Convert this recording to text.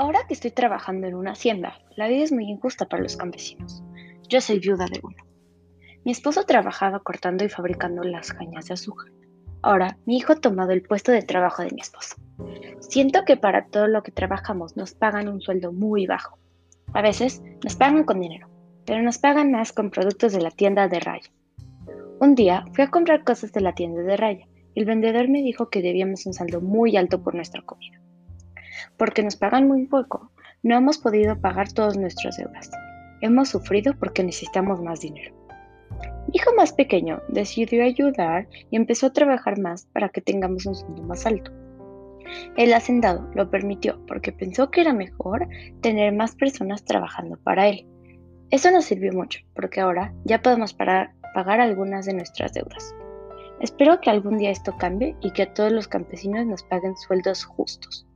Ahora que estoy trabajando en una hacienda, la vida es muy injusta para los campesinos. Yo soy viuda de uno. Mi esposo trabajaba cortando y fabricando las cañas de azúcar. Ahora, mi hijo ha tomado el puesto de trabajo de mi esposo. Siento que para todo lo que trabajamos nos pagan un sueldo muy bajo. A veces nos pagan con dinero, pero nos pagan más con productos de la tienda de Raya. Un día fui a comprar cosas de la tienda de Raya y el vendedor me dijo que debíamos un saldo muy alto por nuestra comida. Porque nos pagan muy poco, no hemos podido pagar todas nuestras deudas. Hemos sufrido porque necesitamos más dinero. Mi hijo más pequeño decidió ayudar y empezó a trabajar más para que tengamos un sueldo más alto. El hacendado lo permitió porque pensó que era mejor tener más personas trabajando para él. Eso nos sirvió mucho porque ahora ya podemos pagar, pagar algunas de nuestras deudas. Espero que algún día esto cambie y que a todos los campesinos nos paguen sueldos justos.